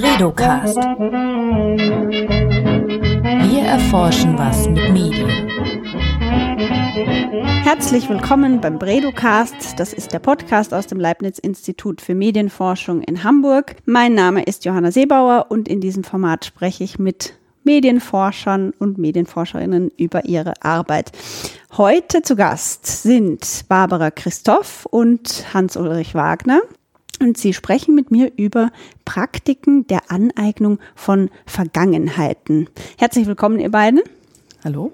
Bredocast. Wir erforschen was mit Medien. Herzlich willkommen beim Bredocast. Das ist der Podcast aus dem Leibniz-Institut für Medienforschung in Hamburg. Mein Name ist Johanna Seebauer und in diesem Format spreche ich mit Medienforschern und Medienforscherinnen über ihre Arbeit. Heute zu Gast sind Barbara Christoph und Hans-Ulrich Wagner. Und sie sprechen mit mir über Praktiken der Aneignung von Vergangenheiten. Herzlich willkommen, ihr beiden. Hallo.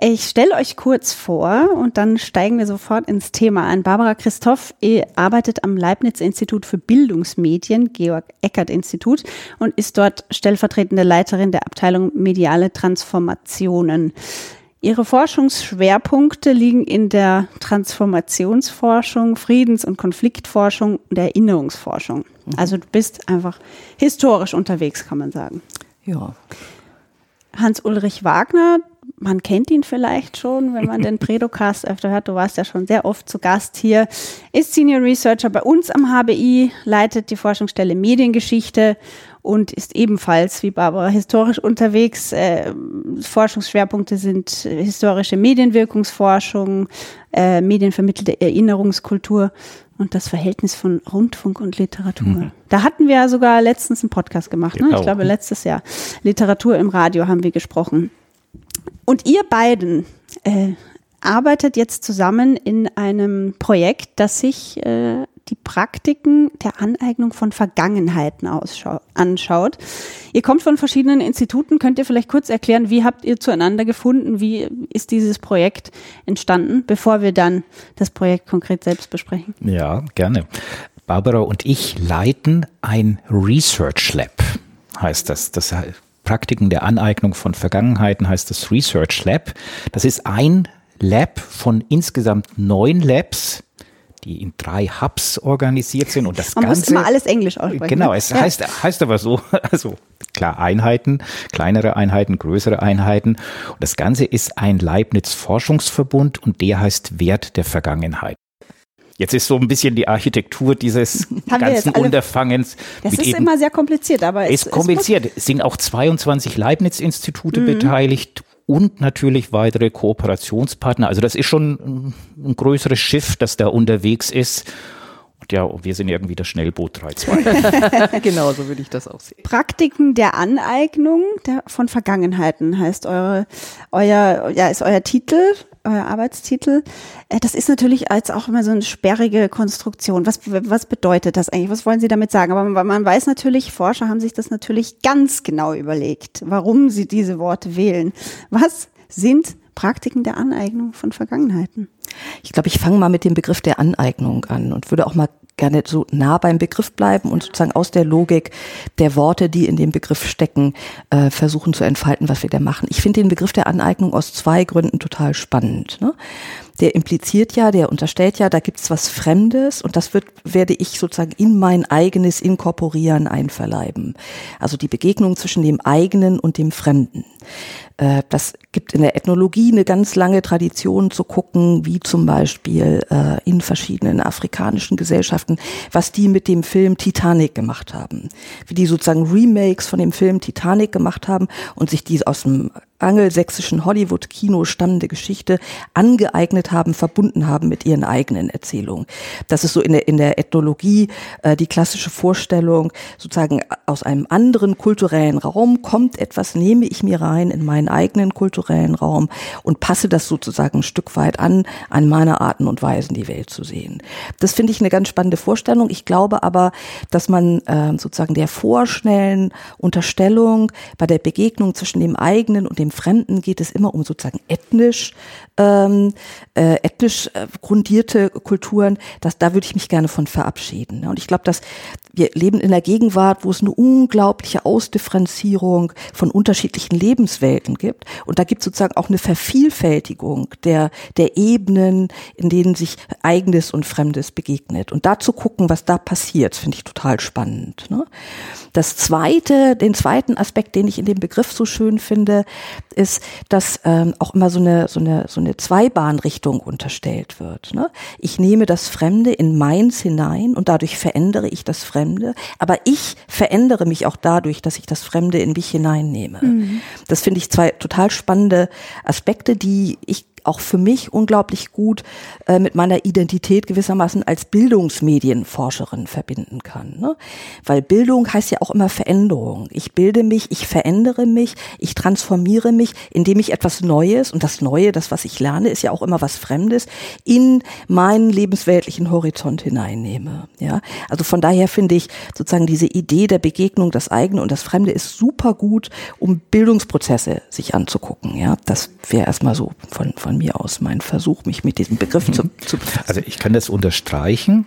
Ich stelle euch kurz vor und dann steigen wir sofort ins Thema ein. Barbara Christoph arbeitet am Leibniz-Institut für Bildungsmedien, Georg-Eckert-Institut, und ist dort stellvertretende Leiterin der Abteilung Mediale Transformationen. Ihre Forschungsschwerpunkte liegen in der Transformationsforschung, Friedens- und Konfliktforschung und Erinnerungsforschung. Mhm. Also du bist einfach historisch unterwegs, kann man sagen. Ja. Hans-Ulrich Wagner, man kennt ihn vielleicht schon, wenn man den Predocast öfter hört. Du warst ja schon sehr oft zu Gast hier. Ist Senior Researcher bei uns am HBI, leitet die Forschungsstelle Mediengeschichte und ist ebenfalls wie Barbara historisch unterwegs. Äh, Forschungsschwerpunkte sind historische Medienwirkungsforschung, äh, medienvermittelte Erinnerungskultur und das Verhältnis von Rundfunk und Literatur. Mhm. Da hatten wir ja sogar letztens einen Podcast gemacht, ne? ich glaube letztes Jahr. Literatur im Radio haben wir gesprochen. Und ihr beiden äh, arbeitet jetzt zusammen in einem Projekt, das sich äh, die Praktiken der Aneignung von Vergangenheiten anschaut. Ihr kommt von verschiedenen Instituten. Könnt ihr vielleicht kurz erklären, wie habt ihr zueinander gefunden? Wie ist dieses Projekt entstanden, bevor wir dann das Projekt konkret selbst besprechen? Ja, gerne. Barbara und ich leiten ein Research Lab, heißt das. Das Praktiken der Aneignung von Vergangenheiten heißt das Research Lab. Das ist ein Lab von insgesamt neun Labs, die in drei Hubs organisiert sind und das Man Ganze. muss immer alles Englisch aussprechen. Genau, ne? es ja. heißt, heißt aber so, also klar Einheiten, kleinere Einheiten, größere Einheiten. Und das Ganze ist ein Leibniz-Forschungsverbund und der heißt Wert der Vergangenheit. Jetzt ist so ein bisschen die Architektur dieses ganzen Unterfangens. Das ist immer sehr kompliziert, aber es ist kompliziert. Es sind auch 22 Leibniz-Institute mhm. beteiligt und natürlich weitere Kooperationspartner. Also das ist schon ein größeres Schiff, das da unterwegs ist. Und ja, wir sind irgendwie das Schnellboot 3-2. genau, so würde ich das auch sehen. Praktiken der Aneignung der, von Vergangenheiten heißt eure, euer, ja, ist euer Titel euer Arbeitstitel. Äh, das ist natürlich als auch immer so eine sperrige Konstruktion. Was, was bedeutet das eigentlich? Was wollen Sie damit sagen? Aber man, man weiß natürlich, Forscher haben sich das natürlich ganz genau überlegt, warum sie diese Worte wählen. Was sind Praktiken der Aneignung von Vergangenheiten? Ich glaube, ich fange mal mit dem Begriff der Aneignung an und würde auch mal gerne so nah beim Begriff bleiben und sozusagen aus der Logik der Worte, die in dem Begriff stecken, äh, versuchen zu entfalten, was wir da machen. Ich finde den Begriff der Aneignung aus zwei Gründen total spannend. Ne? Der impliziert ja, der unterstellt ja, da gibt's was Fremdes und das wird, werde ich sozusagen in mein eigenes Inkorporieren einverleiben. Also die Begegnung zwischen dem eigenen und dem Fremden. Äh, das gibt in der Ethnologie eine ganz lange Tradition zu gucken, wie zum Beispiel äh, in verschiedenen afrikanischen Gesellschaften, was die mit dem Film Titanic gemacht haben. Wie die sozusagen Remakes von dem Film Titanic gemacht haben und sich die aus dem angelsächsischen Hollywood-Kino stammende Geschichte angeeignet haben, verbunden haben mit ihren eigenen Erzählungen. Das ist so in der, in der Ethnologie äh, die klassische Vorstellung, sozusagen aus einem anderen kulturellen Raum kommt etwas, nehme ich mir rein in meinen eigenen kulturellen Raum und passe das sozusagen ein Stück weit an, an meine Arten und Weisen die Welt zu sehen. Das finde ich eine ganz spannende Vorstellung. Ich glaube aber, dass man äh, sozusagen der vorschnellen Unterstellung bei der Begegnung zwischen dem eigenen und dem Fremden geht es immer um sozusagen ethnisch, ähm, äh, ethnisch äh, grundierte Kulturen. Das, da würde ich mich gerne von verabschieden. Und ich glaube, dass wir leben in der Gegenwart, wo es eine unglaubliche Ausdifferenzierung von unterschiedlichen Lebenswelten gibt. Und da gibt es sozusagen auch eine Vervielfältigung der, der Ebenen, in denen sich Eigenes und Fremdes begegnet. Und da zu gucken, was da passiert, finde ich total spannend. Ne? Das zweite, den zweiten Aspekt, den ich in dem Begriff so schön finde, ist, dass ähm, auch immer so eine, so eine, so eine Zweibahnrichtung unterstellt wird. Ne? Ich nehme das Fremde in meins hinein und dadurch verändere ich das Fremde, aber ich verändere mich auch dadurch, dass ich das Fremde in mich hineinnehme. Mhm. Das finde ich zwei total spannende Aspekte, die ich auch für mich unglaublich gut äh, mit meiner Identität gewissermaßen als Bildungsmedienforscherin verbinden kann. Ne? Weil Bildung heißt ja auch immer Veränderung. Ich bilde mich, ich verändere mich, ich transformiere mich, indem ich etwas Neues, und das Neue, das, was ich lerne, ist ja auch immer was Fremdes, in meinen lebensweltlichen Horizont hineinnehme. Ja? Also von daher finde ich sozusagen diese Idee der Begegnung, das eigene und das Fremde ist super gut, um Bildungsprozesse sich anzugucken. Ja? Das wäre erstmal so von, von von mir aus mein Versuch, mich mit diesem Begriff zu, zu befassen. Also ich kann das unterstreichen.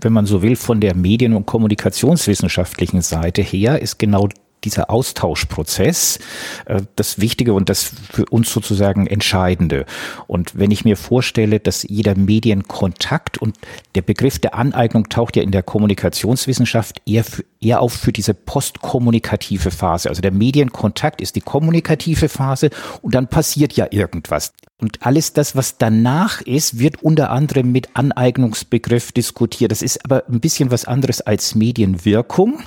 Wenn man so will, von der Medien- und Kommunikationswissenschaftlichen Seite her ist genau dieser Austauschprozess äh, das Wichtige und das für uns sozusagen Entscheidende. Und wenn ich mir vorstelle, dass jeder Medienkontakt und der Begriff der Aneignung taucht ja in der Kommunikationswissenschaft eher, für, eher auf für diese postkommunikative Phase. Also der Medienkontakt ist die kommunikative Phase und dann passiert ja irgendwas. Und alles das, was danach ist, wird unter anderem mit Aneignungsbegriff diskutiert. Das ist aber ein bisschen was anderes als Medienwirkung.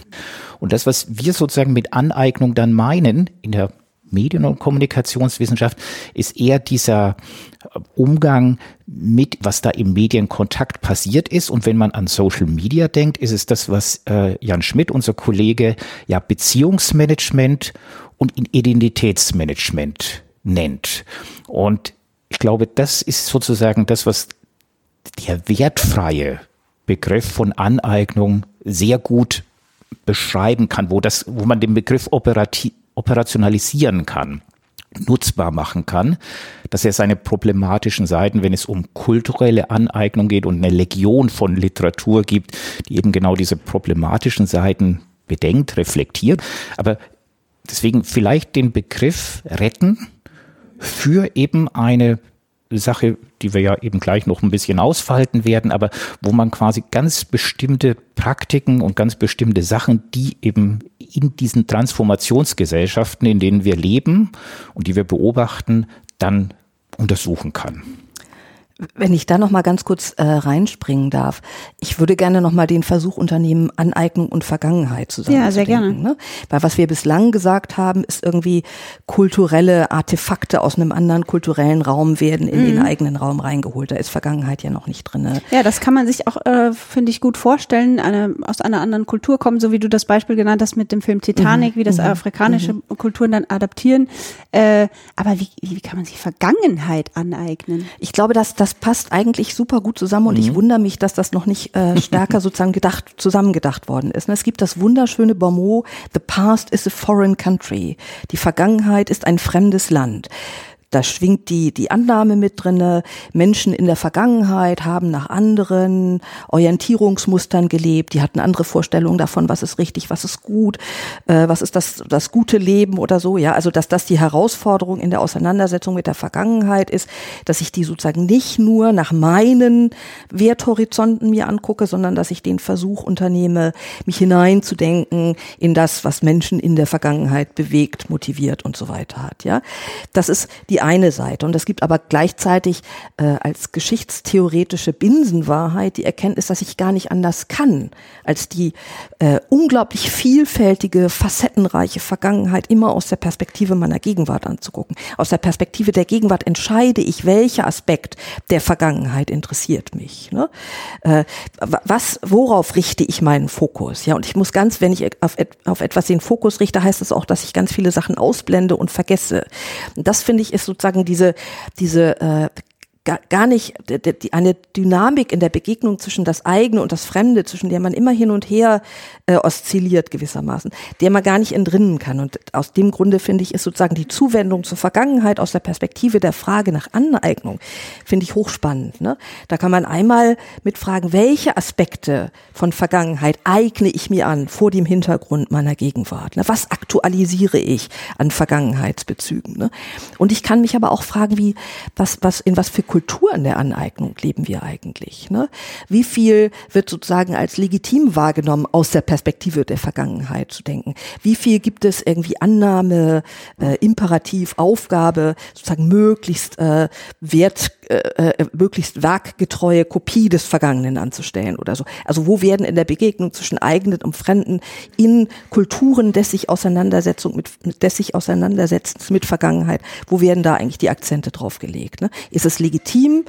Und das, was wir sozusagen mit Aneignung dann meinen in der Medien- und Kommunikationswissenschaft, ist eher dieser Umgang mit, was da im Medienkontakt passiert ist. Und wenn man an Social Media denkt, ist es das, was äh, Jan Schmidt, unser Kollege, ja Beziehungsmanagement und Identitätsmanagement nennt. Und ich glaube, das ist sozusagen das, was der wertfreie Begriff von Aneignung sehr gut beschreiben kann, wo das, wo man den Begriff operationalisieren kann, nutzbar machen kann, dass er seine problematischen Seiten, wenn es um kulturelle Aneignung geht und eine Legion von Literatur gibt, die eben genau diese problematischen Seiten bedenkt, reflektiert, aber deswegen vielleicht den Begriff retten, für eben eine Sache, die wir ja eben gleich noch ein bisschen ausfalten werden, aber wo man quasi ganz bestimmte Praktiken und ganz bestimmte Sachen, die eben in diesen Transformationsgesellschaften, in denen wir leben und die wir beobachten, dann untersuchen kann. Wenn ich da noch mal ganz kurz äh, reinspringen darf, ich würde gerne noch mal den Versuch unternehmen, Aneignung und Vergangenheit zusammen Ja, sehr gerne. Ne? Weil was wir bislang gesagt haben, ist irgendwie kulturelle Artefakte aus einem anderen kulturellen Raum werden in mhm. den eigenen Raum reingeholt. Da ist Vergangenheit ja noch nicht drin. Ja, das kann man sich auch, äh, finde ich, gut vorstellen, eine, aus einer anderen Kultur kommen, so wie du das Beispiel genannt hast mit dem Film Titanic, mhm. wie das mhm. afrikanische mhm. Kulturen dann adaptieren. Äh, aber wie, wie kann man sich Vergangenheit aneignen? Ich glaube, dass das das passt eigentlich super gut zusammen und mhm. ich wundere mich, dass das noch nicht äh, stärker sozusagen gedacht, zusammengedacht worden ist. Es gibt das wunderschöne Bonmot, The past is a foreign country. Die Vergangenheit ist ein fremdes Land. Da schwingt die, die Annahme mit drinne. Menschen in der Vergangenheit haben nach anderen Orientierungsmustern gelebt. Die hatten andere Vorstellungen davon, was ist richtig, was ist gut, äh, was ist das, das gute Leben oder so. Ja, also, dass das die Herausforderung in der Auseinandersetzung mit der Vergangenheit ist, dass ich die sozusagen nicht nur nach meinen Werthorizonten mir angucke, sondern dass ich den Versuch unternehme, mich hineinzudenken in das, was Menschen in der Vergangenheit bewegt, motiviert und so weiter hat. Ja, das ist die die eine Seite. Und es gibt aber gleichzeitig äh, als geschichtstheoretische Binsenwahrheit die Erkenntnis, dass ich gar nicht anders kann, als die äh, unglaublich vielfältige, facettenreiche Vergangenheit immer aus der Perspektive meiner Gegenwart anzugucken. Aus der Perspektive der Gegenwart entscheide ich, welcher Aspekt der Vergangenheit interessiert mich. Ne? Äh, was, worauf richte ich meinen Fokus? Ja, und ich muss ganz, wenn ich auf, auf etwas den Fokus richte, heißt das auch, dass ich ganz viele Sachen ausblende und vergesse. Das finde ich ist sozusagen diese, diese äh, gar nicht eine Dynamik in der Begegnung zwischen das eigene und das Fremde, zwischen der man immer hin und her äh, oszilliert gewissermaßen, der man gar nicht entrinnen kann. Und aus dem Grunde finde ich, ist sozusagen die Zuwendung zur Vergangenheit aus der Perspektive der Frage nach Aneignung, finde ich hochspannend. Ne? Da kann man einmal mitfragen, welche Aspekte von Vergangenheit eigne ich mir an vor dem Hintergrund meiner Gegenwart? Ne? Was aktualisiere ich an Vergangenheitsbezügen? Ne? Und ich kann mich aber auch fragen, wie, was, was, in was für der Aneignung leben wir eigentlich? Ne? Wie viel wird sozusagen als legitim wahrgenommen, aus der Perspektive der Vergangenheit zu denken? Wie viel gibt es irgendwie Annahme, äh, Imperativ, Aufgabe, sozusagen möglichst äh, wert, äh, äh, möglichst werkgetreue Kopie des Vergangenen anzustellen oder so? Also wo werden in der Begegnung zwischen eigenen und Fremden in Kulturen des sich Auseinandersetzung mit, des sich Auseinandersetzens mit Vergangenheit, wo werden da eigentlich die Akzente drauf gelegt? Ne? Ist es legitim,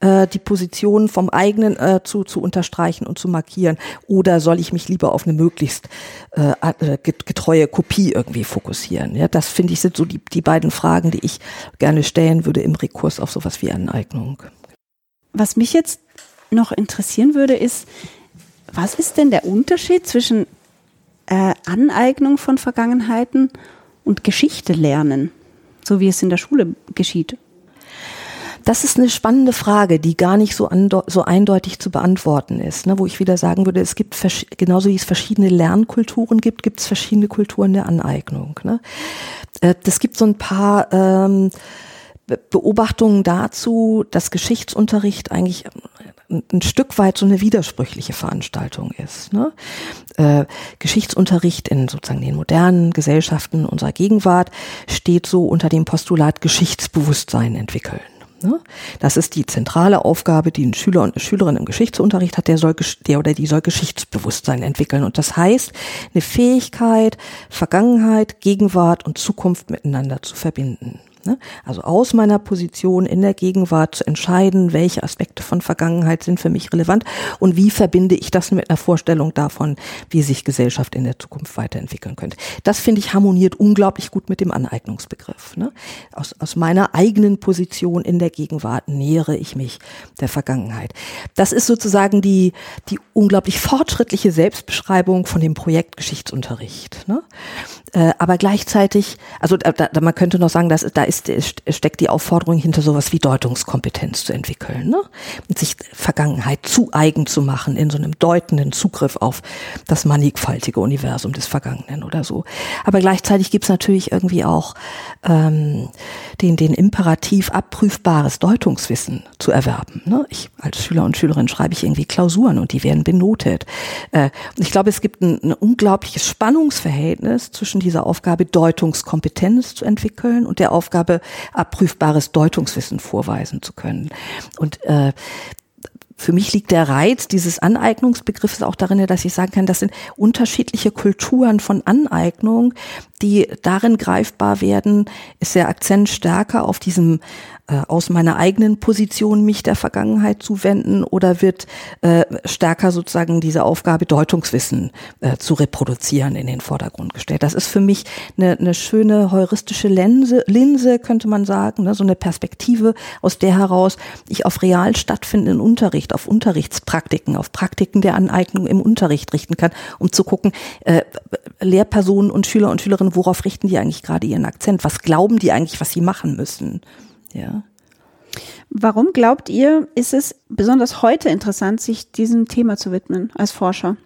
äh, die Position vom eigenen äh, zu, zu unterstreichen und zu markieren? Oder soll ich mich lieber auf eine möglichst äh, äh getreue Kopie irgendwie fokussieren? Ja, das finde ich sind so die, die beiden Fragen, die ich gerne stellen würde im Rekurs auf sowas wie Aneignung. Was mich jetzt noch interessieren würde, ist, was ist denn der Unterschied zwischen äh, Aneignung von Vergangenheiten und Geschichte lernen, so wie es in der Schule geschieht? Das ist eine spannende Frage, die gar nicht so, so eindeutig zu beantworten ist. Ne? Wo ich wieder sagen würde, es gibt genauso wie es verschiedene Lernkulturen gibt, gibt es verschiedene Kulturen der Aneignung. Ne? Äh, das gibt so ein paar ähm, Beobachtungen dazu, dass Geschichtsunterricht eigentlich ein Stück weit so eine widersprüchliche Veranstaltung ist. Ne? Äh, Geschichtsunterricht in sozusagen den modernen Gesellschaften unserer Gegenwart steht so unter dem Postulat Geschichtsbewusstsein entwickeln. Ne? Das ist die zentrale Aufgabe, die ein Schüler und eine Schülerin im Geschichtsunterricht hat, der soll, der oder die soll Geschichtsbewusstsein entwickeln. Und das heißt, eine Fähigkeit, Vergangenheit, Gegenwart und Zukunft miteinander zu verbinden. Ne? Also aus meiner Position in der Gegenwart zu entscheiden, welche Aspekte von Vergangenheit sind für mich relevant und wie verbinde ich das mit einer Vorstellung davon, wie sich Gesellschaft in der Zukunft weiterentwickeln könnte. Das finde ich harmoniert unglaublich gut mit dem Aneignungsbegriff. Ne? Aus, aus meiner eigenen Position in der Gegenwart nähere ich mich der Vergangenheit. Das ist sozusagen die, die unglaublich fortschrittliche Selbstbeschreibung von dem Projekt Geschichtsunterricht. Ne? Äh, aber gleichzeitig, also da, da, man könnte noch sagen, dass da ist steckt die Aufforderung hinter sowas wie Deutungskompetenz zu entwickeln, ne? Und sich Vergangenheit zu eigen zu machen in so einem deutenden Zugriff auf das mannigfaltige Universum des Vergangenen oder so. Aber gleichzeitig gibt's natürlich irgendwie auch ähm, den den Imperativ abprüfbares Deutungswissen zu erwerben. Ne? Ich als Schüler und Schülerin schreibe ich irgendwie Klausuren und die werden benotet. Äh, ich glaube, es gibt ein, ein unglaubliches Spannungsverhältnis zwischen zwischen dieser Aufgabe Deutungskompetenz zu entwickeln und der Aufgabe abprüfbares Deutungswissen vorweisen zu können. Und äh, für mich liegt der Reiz dieses Aneignungsbegriffs auch darin, dass ich sagen kann, das sind unterschiedliche Kulturen von Aneignung, die darin greifbar werden, ist der Akzent stärker auf diesem äh, aus meiner eigenen Position mich der Vergangenheit zuwenden oder wird äh, stärker sozusagen diese Aufgabe Deutungswissen äh, zu reproduzieren in den Vordergrund gestellt. Das ist für mich eine, eine schöne heuristische Linse, Linse, könnte man sagen, ne? so eine Perspektive, aus der heraus ich auf real stattfindenden Unterricht, auf Unterrichtspraktiken, auf Praktiken der Aneignung im Unterricht richten kann, um zu gucken, äh, Lehrpersonen und Schüler und Schülerinnen, worauf richten die eigentlich gerade ihren Akzent? Was glauben die eigentlich, was sie machen müssen? Ja. Warum glaubt ihr, ist es besonders heute interessant, sich diesem Thema zu widmen als Forscher?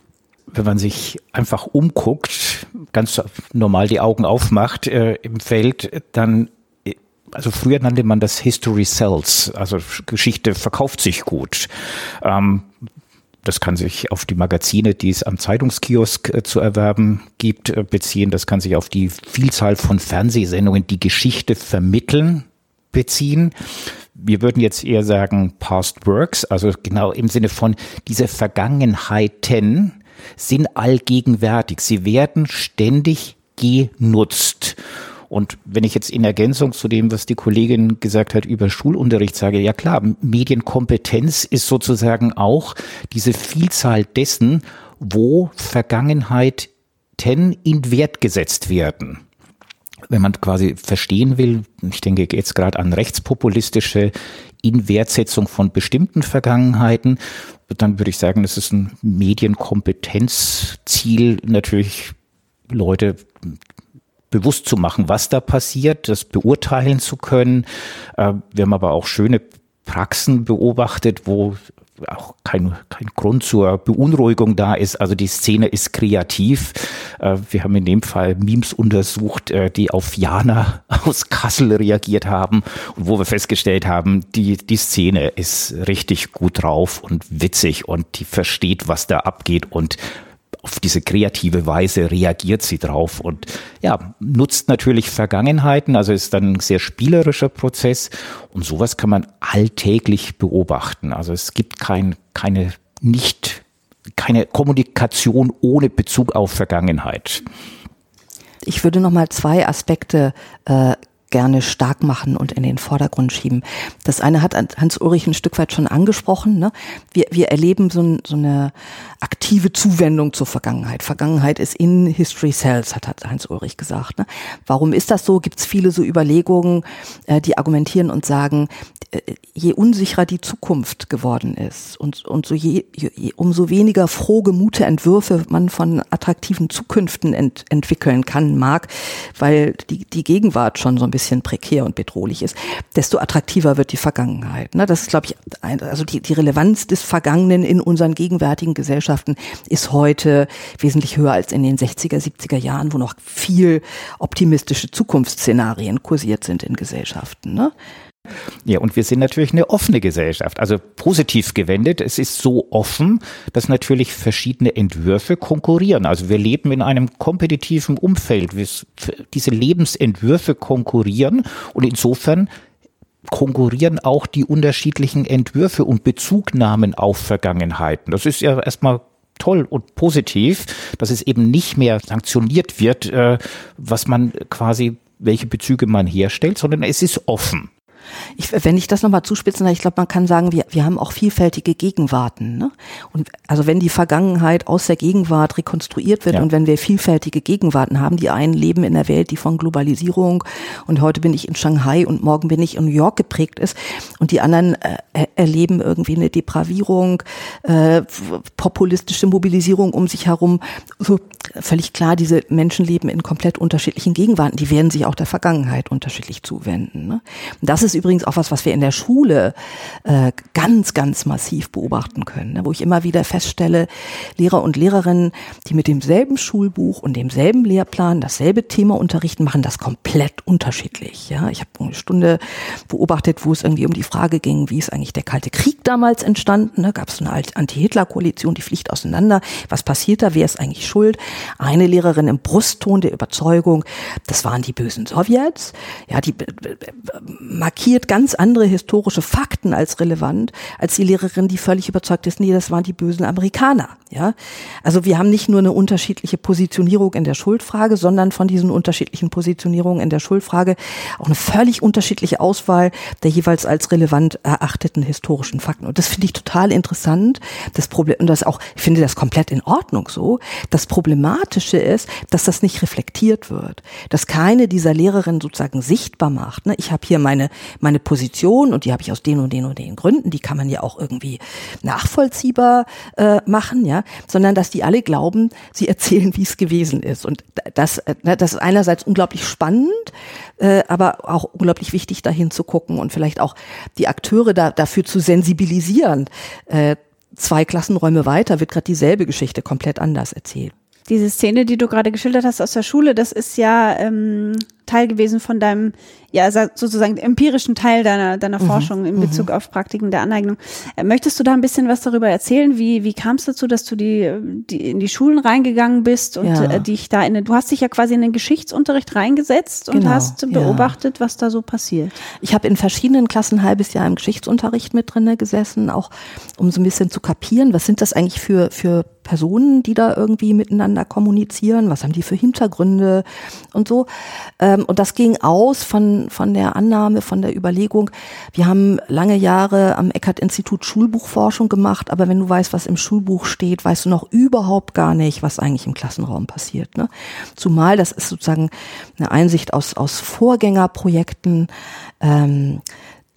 Wenn man sich einfach umguckt, ganz normal die Augen aufmacht äh, im Feld, dann äh, also früher nannte man das History Sells, also Geschichte verkauft sich gut. Ähm, das kann sich auf die Magazine, die es am Zeitungskiosk äh, zu erwerben gibt, äh, beziehen. Das kann sich auf die Vielzahl von Fernsehsendungen, die Geschichte vermitteln, beziehen. Wir würden jetzt eher sagen Past Works, also genau im Sinne von diese Vergangenheiten sind allgegenwärtig. Sie werden ständig genutzt. Und wenn ich jetzt in Ergänzung zu dem, was die Kollegin gesagt hat über Schulunterricht sage, ja klar, Medienkompetenz ist sozusagen auch diese Vielzahl dessen, wo Vergangenheiten in Wert gesetzt werden wenn man quasi verstehen will, ich denke jetzt gerade an rechtspopulistische Inwertsetzung von bestimmten Vergangenheiten, dann würde ich sagen, das ist ein Medienkompetenzziel, natürlich Leute bewusst zu machen, was da passiert, das beurteilen zu können. Äh, wir haben aber auch schöne Praxen beobachtet, wo auch kein, kein Grund zur Beunruhigung da ist. Also die Szene ist kreativ. Äh, wir haben in dem Fall Memes untersucht, äh, die auf Jana aus Kassel reagiert haben und wo wir festgestellt haben, die, die Szene ist richtig gut drauf und witzig und die versteht, was da abgeht und auf diese kreative Weise reagiert sie drauf und ja, nutzt natürlich Vergangenheiten, also ist dann ein sehr spielerischer Prozess und sowas kann man alltäglich beobachten. Also es gibt kein, keine nicht, keine Kommunikation ohne Bezug auf Vergangenheit. Ich würde noch mal zwei Aspekte äh, gerne stark machen und in den Vordergrund schieben. Das eine hat Hans-Ulrich ein Stück weit schon angesprochen. Ne? Wir, wir erleben so, so eine aktive Zuwendung zur Vergangenheit. Vergangenheit ist in History Cells, hat, hat Hans-Ulrich gesagt. Ne? Warum ist das so? Gibt es viele so Überlegungen, äh, die argumentieren und sagen, äh, je unsicherer die Zukunft geworden ist und, und so je, je, umso weniger frohgemute Entwürfe man von attraktiven Zukünften ent, entwickeln kann, mag, weil die, die Gegenwart schon so ein bisschen prekär und bedrohlich ist, desto attraktiver wird die Vergangenheit. Ne? Das ist, glaube ich, ein, also die, die Relevanz des Vergangenen in unseren gegenwärtigen Gesellschaften ist heute wesentlich höher als in den 60er, 70er Jahren, wo noch viel optimistische Zukunftsszenarien kursiert sind in Gesellschaften. Ne? Ja, und wir sind natürlich eine offene Gesellschaft, also positiv gewendet. Es ist so offen, dass natürlich verschiedene Entwürfe konkurrieren. Also wir leben in einem kompetitiven Umfeld. Diese Lebensentwürfe konkurrieren und insofern konkurrieren auch die unterschiedlichen Entwürfe und Bezugnahmen auf Vergangenheiten. Das ist ja erstmal toll und positiv, dass es eben nicht mehr sanktioniert wird, äh, was man quasi welche Bezüge man herstellt, sondern es ist offen. Ich, wenn ich das nochmal zuspitzen ich glaube, man kann sagen, wir, wir haben auch vielfältige Gegenwarten. Ne? Und also wenn die Vergangenheit aus der Gegenwart rekonstruiert wird ja. und wenn wir vielfältige Gegenwarten haben, die einen leben in der Welt, die von Globalisierung und heute bin ich in Shanghai und morgen bin ich in New York geprägt ist und die anderen äh, erleben irgendwie eine Depravierung, äh, populistische Mobilisierung um sich herum. So völlig klar, diese Menschen leben in komplett unterschiedlichen Gegenwarten. Die werden sich auch der Vergangenheit unterschiedlich zuwenden. Ne? Und das ist übrigens auch was, was wir in der Schule äh, ganz, ganz massiv beobachten können, ne? wo ich immer wieder feststelle, Lehrer und Lehrerinnen, die mit demselben Schulbuch und demselben Lehrplan dasselbe Thema unterrichten, machen das komplett unterschiedlich. Ja, ich habe eine Stunde beobachtet, wo es irgendwie um die Frage ging, wie ist eigentlich der Kalte Krieg damals entstanden? Ne? Gab es eine Anti-Hitler-Koalition, die fliegt auseinander? Was passiert da? Wer ist eigentlich schuld? Eine Lehrerin im Brustton der Überzeugung, das waren die bösen Sowjets. Ja, die markiert ganz andere historische Fakten als relevant, als die Lehrerin, die völlig überzeugt ist, nee, das waren die bösen Amerikaner. Ja, also wir haben nicht nur eine unterschiedliche Positionierung in der Schuldfrage, sondern von diesen unterschiedlichen Positionierungen in der Schuldfrage auch eine völlig unterschiedliche Auswahl der jeweils als relevant erachteten historischen Fakten. Und das finde ich total interessant. Das Problem, und das auch, ich finde das komplett in Ordnung so. Das Problematische ist, dass das nicht reflektiert wird, dass keine dieser Lehrerinnen sozusagen sichtbar macht. Ne? Ich habe hier meine, meine Position und die habe ich aus den und den und den Gründen, die kann man ja auch irgendwie nachvollziehbar äh, machen, ja, sondern dass die alle glauben, sie erzählen, wie es gewesen ist. Und das, äh, ne, das ist einerseits unglaublich spannend, äh, aber auch unglaublich wichtig, dahin zu gucken und vielleicht auch die Akteure da, dafür zu sensibilisieren. Äh, zwei Klassenräume weiter wird gerade dieselbe Geschichte komplett anders erzählt. Diese Szene, die du gerade geschildert hast aus der Schule, das ist ja ähm, Teil gewesen von deinem, ja, sozusagen empirischen Teil deiner, deiner mhm. Forschung in Bezug mhm. auf Praktiken der Aneignung. Äh, möchtest du da ein bisschen was darüber erzählen? Wie, wie kam es dazu, dass du die, die in die Schulen reingegangen bist und ja. äh, dich da in, du hast dich ja quasi in den Geschichtsunterricht reingesetzt und genau, hast beobachtet, ja. was da so passiert. Ich habe in verschiedenen Klassen ein halbes Jahr im Geschichtsunterricht mit drinne gesessen, auch um so ein bisschen zu kapieren, was sind das eigentlich für, für Personen, die da irgendwie miteinander kommunizieren, was haben die für Hintergründe und so. Ähm, und das ging aus von, von der Annahme, von der Überlegung, wir haben lange Jahre am Eckert-Institut Schulbuchforschung gemacht, aber wenn du weißt, was im Schulbuch steht, weißt du noch überhaupt gar nicht, was eigentlich im Klassenraum passiert. Ne? Zumal das ist sozusagen eine Einsicht aus, aus Vorgängerprojekten, ähm,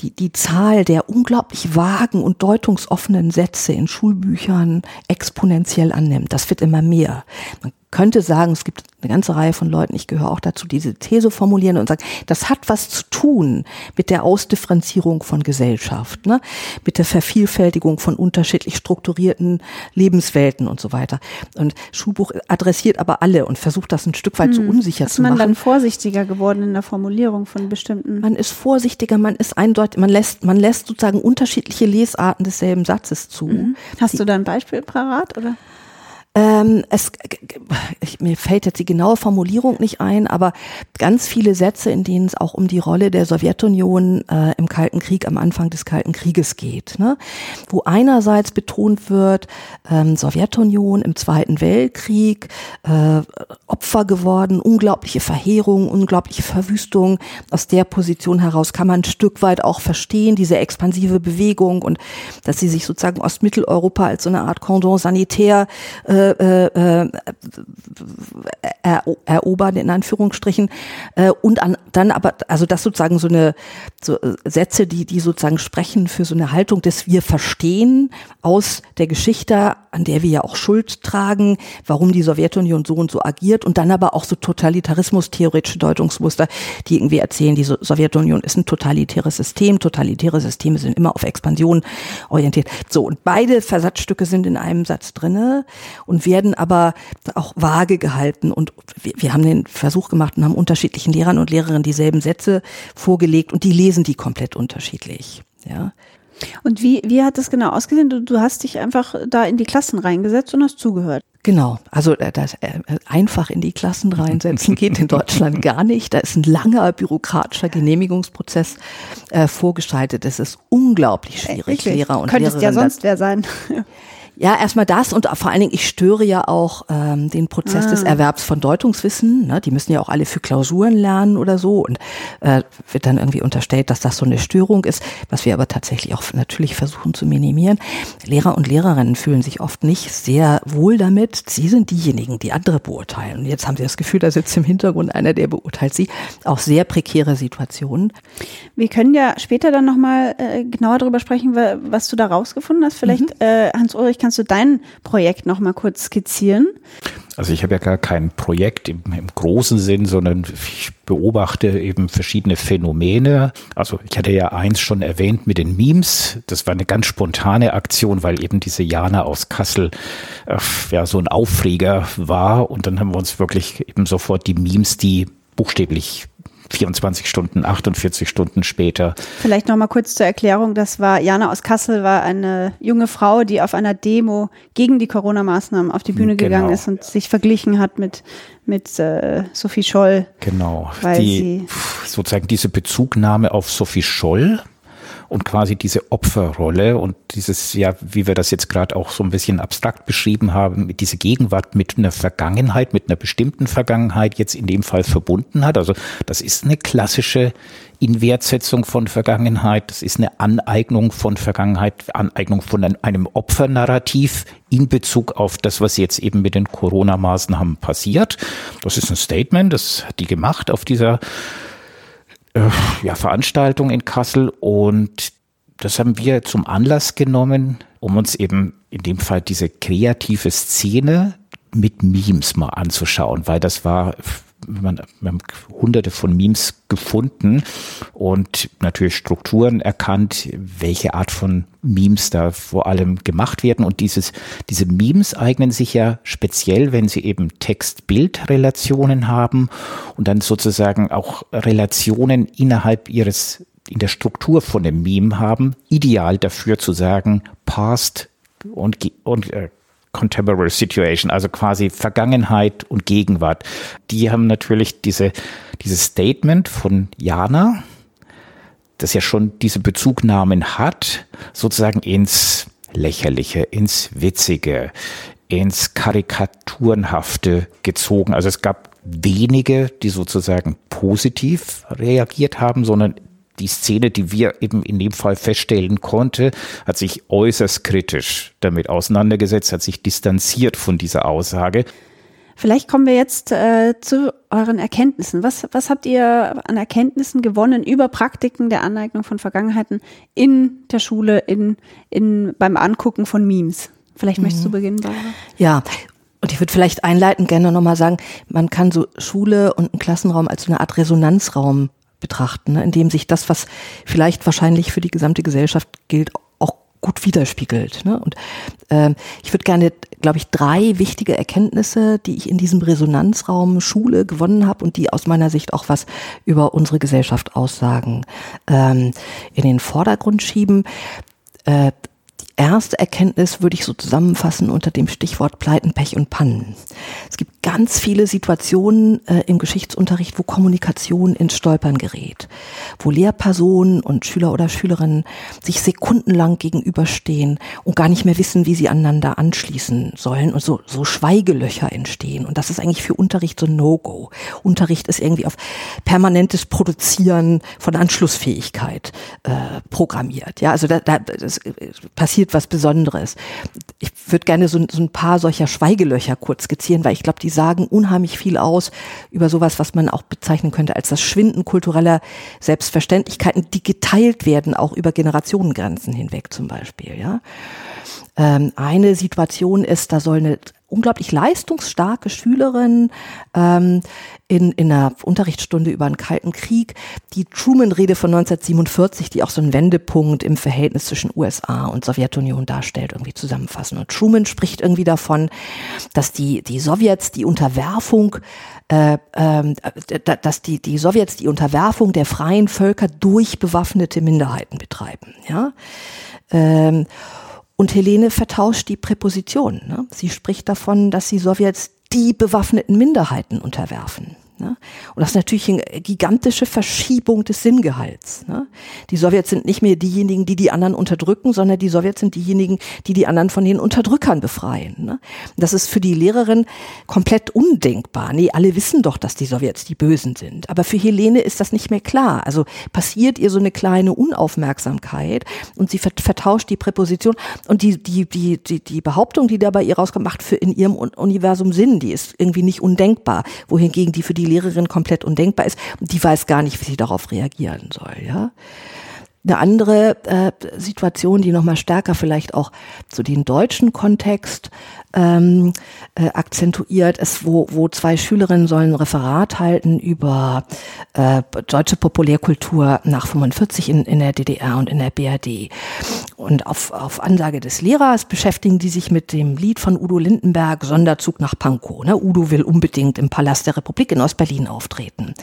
die, die Zahl der unglaublich vagen und deutungsoffenen Sätze in Schulbüchern exponentiell annimmt. Das wird immer mehr. Man könnte sagen, es gibt eine ganze Reihe von Leuten, ich gehöre auch dazu, diese These formulieren und sagen, das hat was zu tun mit der Ausdifferenzierung von Gesellschaft, ne? mit der Vervielfältigung von unterschiedlich strukturierten Lebenswelten und so weiter. Und Schulbuch adressiert aber alle und versucht das ein Stück weit hm. so unsicher zu machen. Ist man dann vorsichtiger geworden in der Formulierung von bestimmten? Man ist vorsichtiger, man ist eindeutig, man lässt, man lässt sozusagen unterschiedliche Lesarten desselben Satzes zu. Mhm. Hast du da ein Beispiel parat, oder? Ähm, es, ich, mir fällt jetzt die genaue Formulierung nicht ein, aber ganz viele Sätze, in denen es auch um die Rolle der Sowjetunion äh, im Kalten Krieg am Anfang des Kalten Krieges geht, ne? wo einerseits betont wird, ähm, Sowjetunion im Zweiten Weltkrieg, äh, Opfer geworden, unglaubliche Verheerung, unglaubliche Verwüstung. Aus der Position heraus kann man ein Stück weit auch verstehen, diese expansive Bewegung und dass sie sich sozusagen Ostmitteleuropa als so eine Art Cordon sanitär äh, äh, äh, er, erobern, in Anführungsstrichen. Äh, und an, dann aber, also das sozusagen so eine so äh, Sätze, die, die sozusagen sprechen für so eine Haltung, dass wir verstehen aus der Geschichte, an der wir ja auch Schuld tragen, warum die Sowjetunion so und so agiert und dann aber auch so Totalitarismus-theoretische Deutungsmuster, die irgendwie erzählen, die Sowjetunion ist ein totalitäres System, totalitäre Systeme sind immer auf Expansion orientiert. So, und beide Versatzstücke sind in einem Satz drinne und werden aber auch vage gehalten. Und wir, wir haben den Versuch gemacht und haben unterschiedlichen Lehrern und Lehrerinnen dieselben Sätze vorgelegt und die lesen die komplett unterschiedlich. Ja. Und wie, wie hat das genau ausgesehen? Du, du hast dich einfach da in die Klassen reingesetzt und hast zugehört. Genau, also äh, das äh, einfach in die Klassen reinsetzen geht in Deutschland gar nicht. Da ist ein langer bürokratischer Genehmigungsprozess äh, vorgeschaltet. Es ist unglaublich schwierig, Lehrer und Könntest Lehrerinnen. ja sonst wer sein. Ja, erstmal das und vor allen Dingen, ich störe ja auch ähm, den Prozess ah. des Erwerbs von Deutungswissen. Ne? Die müssen ja auch alle für Klausuren lernen oder so und äh, wird dann irgendwie unterstellt, dass das so eine Störung ist, was wir aber tatsächlich auch natürlich versuchen zu minimieren. Lehrer und Lehrerinnen fühlen sich oft nicht sehr wohl damit. Sie sind diejenigen, die andere beurteilen. Und jetzt haben sie das Gefühl, da sitzt im Hintergrund einer, der beurteilt sie. Auch sehr prekäre Situationen. Wir können ja später dann nochmal äh, genauer darüber sprechen, was du da rausgefunden hast. Vielleicht, mhm. äh, Hans-Ulrich, kannst du dein Projekt noch mal kurz skizzieren? Also ich habe ja gar kein Projekt im, im, großen Sinn, sondern ich beobachte eben verschiedene Phänomene. Also ich hatte ja eins schon erwähnt mit den Memes. Das war eine ganz spontane Aktion, weil eben diese Jana aus Kassel äh, ja so ein Aufreger war. Und dann haben wir uns wirklich eben sofort die Memes, die buchstäblich 24 Stunden, 48 Stunden später. Vielleicht noch mal kurz zur Erklärung. Das war, Jana aus Kassel war eine junge Frau, die auf einer Demo gegen die Corona-Maßnahmen auf die Bühne genau. gegangen ist und sich verglichen hat mit, mit äh, Sophie Scholl. Genau. Weil die, sie sozusagen diese Bezugnahme auf Sophie Scholl und quasi diese Opferrolle und dieses, ja, wie wir das jetzt gerade auch so ein bisschen abstrakt beschrieben haben, mit diese Gegenwart mit einer Vergangenheit, mit einer bestimmten Vergangenheit jetzt in dem Fall verbunden hat. Also das ist eine klassische Inwertsetzung von Vergangenheit, das ist eine Aneignung von Vergangenheit, Aneignung von einem Opfernarrativ in Bezug auf das, was jetzt eben mit den Corona-Maßnahmen passiert. Das ist ein Statement, das hat die gemacht auf dieser äh, ja, Veranstaltung in Kassel und das haben wir zum Anlass genommen, um uns eben in dem Fall diese kreative Szene mit Memes mal anzuschauen, weil das war man, wir haben hunderte von Memes gefunden und natürlich Strukturen erkannt, welche Art von Memes da vor allem gemacht werden. Und dieses, diese Memes eignen sich ja speziell, wenn sie eben Text-Bild-Relationen haben und dann sozusagen auch Relationen innerhalb ihres in der Struktur von dem Meme haben, ideal dafür zu sagen, past und, und äh, Contemporary Situation, also quasi Vergangenheit und Gegenwart. Die haben natürlich diese, dieses Statement von Jana, das ja schon diese Bezugnahmen hat, sozusagen ins Lächerliche, ins Witzige, ins Karikaturenhafte gezogen. Also es gab wenige, die sozusagen positiv reagiert haben, sondern die Szene, die wir eben in dem Fall feststellen konnte, hat sich äußerst kritisch damit auseinandergesetzt, hat sich distanziert von dieser Aussage. Vielleicht kommen wir jetzt äh, zu euren Erkenntnissen. Was, was habt ihr an Erkenntnissen gewonnen über Praktiken der Aneignung von Vergangenheiten in der Schule, in, in, beim Angucken von Memes? Vielleicht möchtest mhm. du beginnen, Barbara? Ja, Und ich würde vielleicht einleitend gerne nochmal sagen, man kann so Schule und einen Klassenraum als so eine Art Resonanzraum betrachten, ne, in dem sich das, was vielleicht wahrscheinlich für die gesamte Gesellschaft gilt, auch gut widerspiegelt. Ne? Und ähm, ich würde gerne, glaube ich, drei wichtige Erkenntnisse, die ich in diesem Resonanzraum Schule gewonnen habe und die aus meiner Sicht auch was über unsere Gesellschaft aussagen, ähm, in den Vordergrund schieben. Äh, erste Erkenntnis würde ich so zusammenfassen unter dem Stichwort Pleiten, Pech und Pannen. Es gibt ganz viele Situationen äh, im Geschichtsunterricht, wo Kommunikation ins Stolpern gerät, wo Lehrpersonen und Schüler oder Schülerinnen sich sekundenlang gegenüberstehen und gar nicht mehr wissen, wie sie aneinander anschließen sollen und so, so Schweigelöcher entstehen. Und das ist eigentlich für Unterricht so ein No-Go. Unterricht ist irgendwie auf permanentes Produzieren von Anschlussfähigkeit äh, programmiert. Ja, also da, da das passiert passiert was Besonderes. Ich würde gerne so, so ein paar solcher Schweigelöcher kurz skizzieren, weil ich glaube, die sagen unheimlich viel aus über sowas, was man auch bezeichnen könnte als das Schwinden kultureller Selbstverständlichkeiten, die geteilt werden, auch über Generationengrenzen hinweg zum Beispiel. Ja. Ähm, eine Situation ist, da soll eine unglaublich leistungsstarke Schülerin ähm, in, in einer Unterrichtsstunde über einen Kalten Krieg die Truman-Rede von 1947, die auch so einen Wendepunkt im Verhältnis zwischen USA und Sowjetunion darstellt, irgendwie zusammenfassen. Und Truman spricht irgendwie davon, dass die, die Sowjets die Unterwerfung äh, äh, dass die, die Sowjets die Unterwerfung der freien Völker durch bewaffnete Minderheiten betreiben. Ja? Ähm, und Helene vertauscht die Präposition. Ne? Sie spricht davon, dass die Sowjets die bewaffneten Minderheiten unterwerfen. Ne? Und das ist natürlich eine gigantische Verschiebung des Sinngehalts. Ne? Die Sowjets sind nicht mehr diejenigen, die die anderen unterdrücken, sondern die Sowjets sind diejenigen, die die anderen von den Unterdrückern befreien. Ne? Das ist für die Lehrerin komplett undenkbar. Nee, alle wissen doch, dass die Sowjets die Bösen sind. Aber für Helene ist das nicht mehr klar. Also passiert ihr so eine kleine Unaufmerksamkeit und sie vertauscht die Präposition und die, die, die, die, die Behauptung, die da bei ihr rauskommt, macht für in ihrem Universum Sinn. Die ist irgendwie nicht undenkbar. Wohingegen die für die die Lehrerin komplett undenkbar ist die weiß gar nicht, wie sie darauf reagieren soll, ja. Eine andere äh, Situation, die nochmal stärker vielleicht auch zu den deutschen Kontext ähm, äh, akzentuiert, ist, wo, wo zwei Schülerinnen sollen ein Referat halten über äh, deutsche Populärkultur nach 45 in, in der DDR und in der BRD. Und auf, auf Ansage des Lehrers beschäftigen die sich mit dem Lied von Udo Lindenberg, Sonderzug nach Pankow. Ne? Udo will unbedingt im Palast der Republik in Ostberlin auftreten.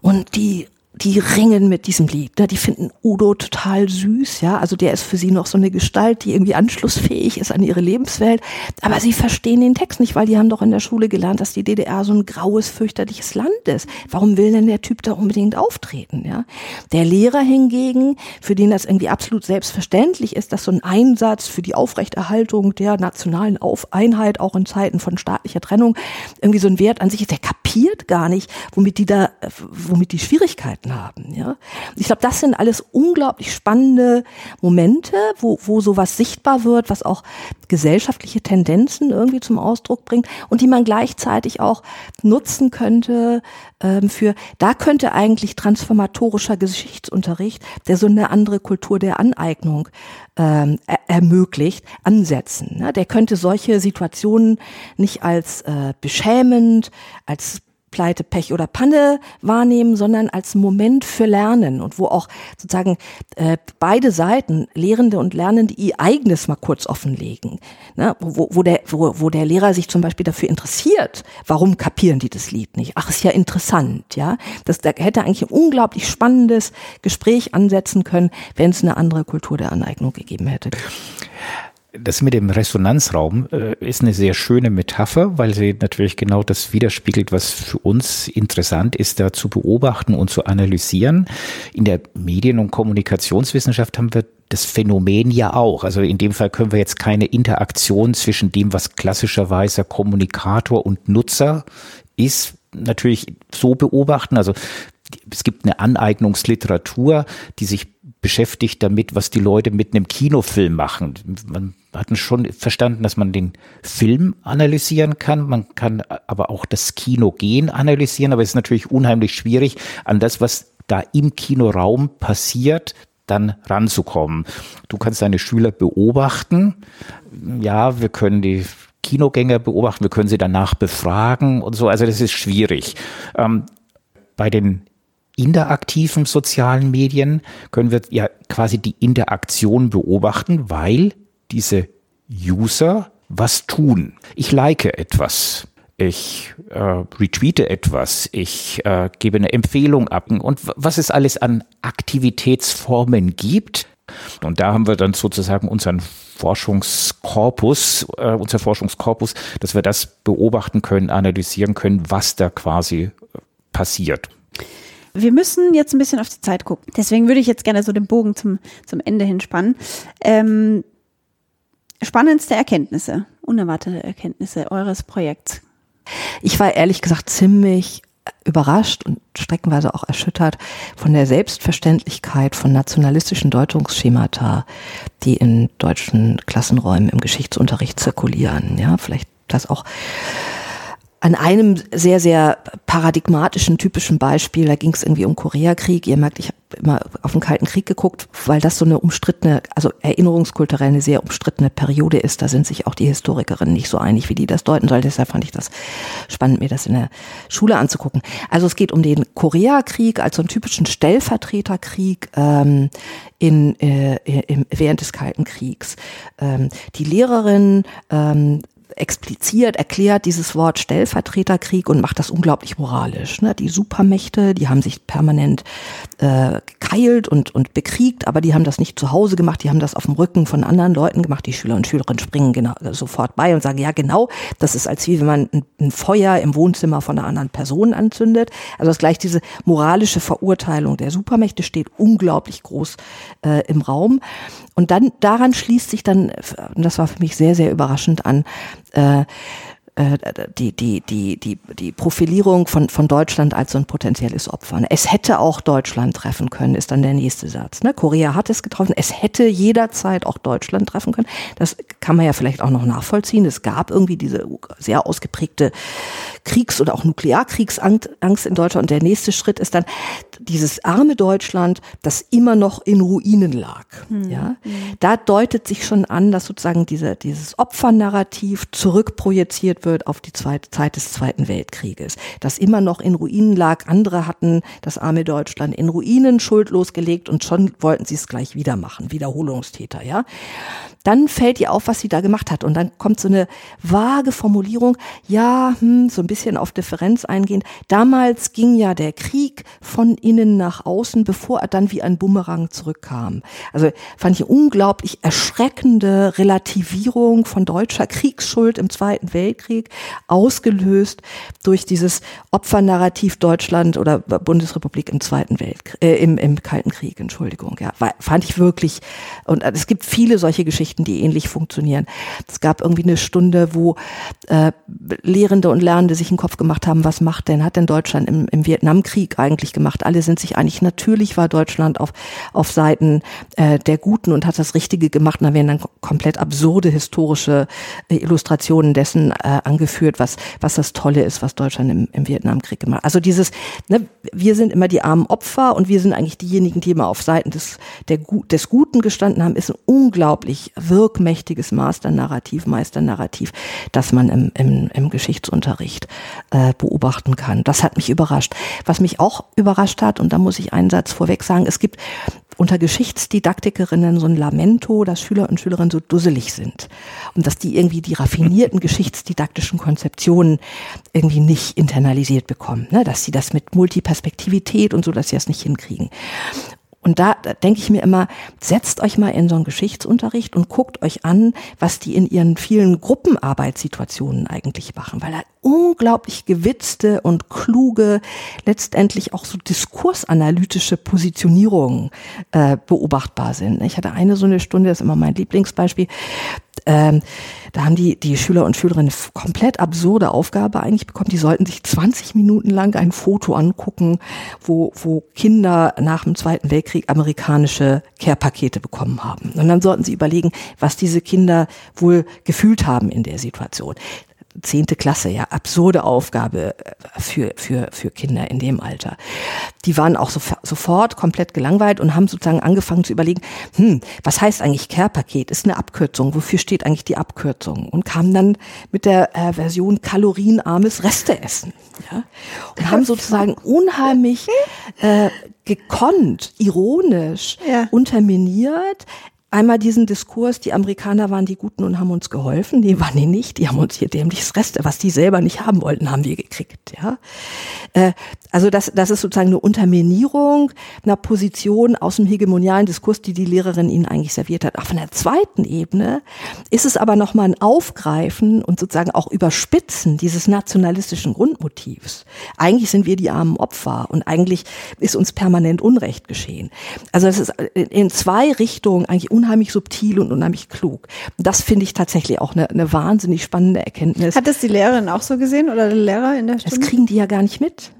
Und die die ringen mit diesem Lied. Ne? Die finden Udo total süß, ja. Also der ist für sie noch so eine Gestalt, die irgendwie anschlussfähig ist an ihre Lebenswelt. Aber sie verstehen den Text nicht, weil die haben doch in der Schule gelernt, dass die DDR so ein graues, fürchterliches Land ist. Warum will denn der Typ da unbedingt auftreten, ja? Der Lehrer hingegen, für den das irgendwie absolut selbstverständlich ist, dass so ein Einsatz für die Aufrechterhaltung der nationalen Auf Einheit auch in Zeiten von staatlicher Trennung irgendwie so ein Wert an sich ist, der kapiert gar nicht, womit die da, womit die Schwierigkeiten gehalten haben. Ja? Ich glaube, das sind alles unglaublich spannende Momente, wo, wo sowas sichtbar wird, was auch gesellschaftliche Tendenzen irgendwie zum Ausdruck bringt und die man gleichzeitig auch nutzen könnte ähm, für, da könnte eigentlich transformatorischer Geschichtsunterricht, der so eine andere Kultur der Aneignung ähm, er ermöglicht, ansetzen. Ne? Der könnte solche Situationen nicht als äh, beschämend, als Pleite, Pech oder Panne wahrnehmen, sondern als Moment für Lernen und wo auch sozusagen äh, beide Seiten, Lehrende und Lernende, ihr eigenes mal kurz offenlegen. Ne? Wo, wo, der, wo, wo der Lehrer sich zum Beispiel dafür interessiert, warum kapieren die das Lied nicht? Ach, ist ja interessant, ja. Das da hätte eigentlich ein unglaublich spannendes Gespräch ansetzen können, wenn es eine andere Kultur der Aneignung gegeben hätte das mit dem Resonanzraum äh, ist eine sehr schöne Metapher, weil sie natürlich genau das widerspiegelt, was für uns interessant ist, da zu beobachten und zu analysieren. In der Medien- und Kommunikationswissenschaft haben wir das Phänomen ja auch. Also in dem Fall können wir jetzt keine Interaktion zwischen dem, was klassischerweise Kommunikator und Nutzer ist, natürlich so beobachten. Also es gibt eine Aneignungsliteratur, die sich beschäftigt damit, was die Leute mit einem Kinofilm machen. Man hat schon verstanden, dass man den Film analysieren kann. Man kann aber auch das Kinogehen analysieren, aber es ist natürlich unheimlich schwierig, an das, was da im Kinoraum passiert, dann ranzukommen. Du kannst deine Schüler beobachten. Ja, wir können die Kinogänger beobachten, wir können sie danach befragen und so. Also das ist schwierig. Ähm, bei den interaktiven sozialen Medien können wir ja quasi die Interaktion beobachten, weil diese User was tun. Ich like etwas. Ich äh, retweete etwas, ich äh, gebe eine Empfehlung ab und was es alles an Aktivitätsformen gibt. Und da haben wir dann sozusagen unseren Forschungskorpus, äh, unser Forschungskorpus, dass wir das beobachten können, analysieren können, was da quasi äh, passiert. Wir müssen jetzt ein bisschen auf die Zeit gucken. Deswegen würde ich jetzt gerne so den Bogen zum, zum Ende hinspannen. Ähm, spannendste Erkenntnisse, unerwartete Erkenntnisse eures Projekts. Ich war ehrlich gesagt ziemlich überrascht und streckenweise auch erschüttert von der Selbstverständlichkeit von nationalistischen Deutungsschemata, die in deutschen Klassenräumen im Geschichtsunterricht zirkulieren. Ja, vielleicht das auch an einem sehr, sehr paradigmatischen, typischen Beispiel, da ging es irgendwie um Koreakrieg. Ihr merkt, ich habe immer auf den Kalten Krieg geguckt, weil das so eine umstrittene, also erinnerungskulturell eine sehr umstrittene Periode ist. Da sind sich auch die Historikerinnen nicht so einig, wie die das deuten sollen. Deshalb fand ich das spannend, mir das in der Schule anzugucken. Also es geht um den Koreakrieg als so einen typischen Stellvertreterkrieg ähm, in, äh, im, während des Kalten Kriegs. Ähm, die Lehrerin ähm, expliziert, erklärt dieses Wort Stellvertreterkrieg und macht das unglaublich moralisch. Ne? Die Supermächte, die haben sich permanent äh, gekeilt und, und bekriegt, aber die haben das nicht zu Hause gemacht, die haben das auf dem Rücken von anderen Leuten gemacht. Die Schüler und Schülerinnen springen genau, sofort bei und sagen, ja genau, das ist als wie wenn man ein, ein Feuer im Wohnzimmer von einer anderen Person anzündet. Also das gleich diese moralische Verurteilung der Supermächte steht unglaublich groß äh, im Raum. Und dann daran schließt sich dann, und das war für mich sehr, sehr überraschend an, äh, äh, die, die, die, die, die Profilierung von, von Deutschland als so ein potenzielles Opfer. Es hätte auch Deutschland treffen können, ist dann der nächste Satz. Ne? Korea hat es getroffen, es hätte jederzeit auch Deutschland treffen können. Das kann man ja vielleicht auch noch nachvollziehen. Es gab irgendwie diese sehr ausgeprägte Kriegs- oder auch Nuklearkriegsangst in Deutschland. Und der nächste Schritt ist dann dieses arme Deutschland, das immer noch in Ruinen lag. Mhm. Ja? Da deutet sich schon an, dass sozusagen diese, dieses Opfernarrativ zurückprojiziert wird wird auf die zweite, Zeit des Zweiten Weltkrieges, das immer noch in Ruinen lag. Andere hatten das arme Deutschland in Ruinen schuldlos gelegt und schon wollten sie es gleich wieder machen. Wiederholungstäter, ja. Dann fällt ihr auf, was sie da gemacht hat. Und dann kommt so eine vage Formulierung, ja, hm, so ein bisschen auf Differenz eingehend. Damals ging ja der Krieg von innen nach außen, bevor er dann wie ein Bumerang zurückkam. Also fand ich unglaublich erschreckende Relativierung von deutscher Kriegsschuld im Zweiten Weltkrieg Weltkrieg, ausgelöst durch dieses Opfernarrativ Deutschland oder Bundesrepublik im Zweiten Weltkrieg, äh, im, im Kalten Krieg, Entschuldigung. Ja, war, fand ich wirklich, und es gibt viele solche Geschichten, die ähnlich funktionieren. Es gab irgendwie eine Stunde, wo äh, Lehrende und Lernende sich einen Kopf gemacht haben, was macht denn, hat denn Deutschland im, im Vietnamkrieg eigentlich gemacht? Alle sind sich einig, natürlich war Deutschland auf, auf Seiten äh, der Guten und hat das Richtige gemacht. Und da werden dann komplett absurde historische äh, Illustrationen dessen äh, angeführt, was, was das Tolle ist, was Deutschland im, im Vietnamkrieg gemacht hat. Also dieses, ne, wir sind immer die armen Opfer und wir sind eigentlich diejenigen, die immer auf Seiten des, der, des Guten gestanden haben, ist ein unglaublich wirkmächtiges Masternarrativ, Meisternarrativ, das man im, im, im Geschichtsunterricht äh, beobachten kann. Das hat mich überrascht. Was mich auch überrascht hat, und da muss ich einen Satz vorweg sagen, es gibt unter Geschichtsdidaktikerinnen so ein Lamento, dass Schüler und Schülerinnen so dusselig sind und dass die irgendwie die raffinierten geschichtsdidaktischen Konzeptionen irgendwie nicht internalisiert bekommen, ne? dass sie das mit Multiperspektivität und so, dass sie das nicht hinkriegen. Und da, da denke ich mir immer, setzt euch mal in so einen Geschichtsunterricht und guckt euch an, was die in ihren vielen Gruppenarbeitssituationen eigentlich machen, weil da unglaublich gewitzte und kluge, letztendlich auch so diskursanalytische Positionierungen äh, beobachtbar sind. Ich hatte eine so eine Stunde, das ist immer mein Lieblingsbeispiel, ähm, da haben die, die Schüler und Schülerinnen eine komplett absurde Aufgabe eigentlich bekommen. Die sollten sich 20 Minuten lang ein Foto angucken, wo, wo Kinder nach dem Zweiten Weltkrieg amerikanische Care-Pakete bekommen haben. Und dann sollten sie überlegen, was diese Kinder wohl gefühlt haben in der Situation zehnte Klasse, ja, absurde Aufgabe äh, für, für, für Kinder in dem Alter. Die waren auch so, sofort komplett gelangweilt und haben sozusagen angefangen zu überlegen, hm, was heißt eigentlich Care-Paket? Ist eine Abkürzung. Wofür steht eigentlich die Abkürzung? Und kamen dann mit der äh, Version kalorienarmes Resteessen. Ja? Und haben sozusagen unheimlich äh, gekonnt, ironisch ja. unterminiert, einmal diesen Diskurs, die Amerikaner waren die Guten und haben uns geholfen. Nee, waren die nicht. Die haben uns hier dämliches Rest, was die selber nicht haben wollten, haben wir gekriegt. Ja, äh, Also das, das ist sozusagen eine Unterminierung einer Position aus dem hegemonialen Diskurs, die die Lehrerin ihnen eigentlich serviert hat. Auf einer zweiten Ebene ist es aber nochmal ein Aufgreifen und sozusagen auch Überspitzen dieses nationalistischen Grundmotivs. Eigentlich sind wir die armen Opfer und eigentlich ist uns permanent Unrecht geschehen. Also es ist in zwei Richtungen eigentlich unheimlich subtil und unheimlich klug. Das finde ich tatsächlich auch eine, eine wahnsinnig spannende Erkenntnis. Hat das die Lehrerin auch so gesehen oder der Lehrer in der Stunde? Das kriegen die ja gar nicht mit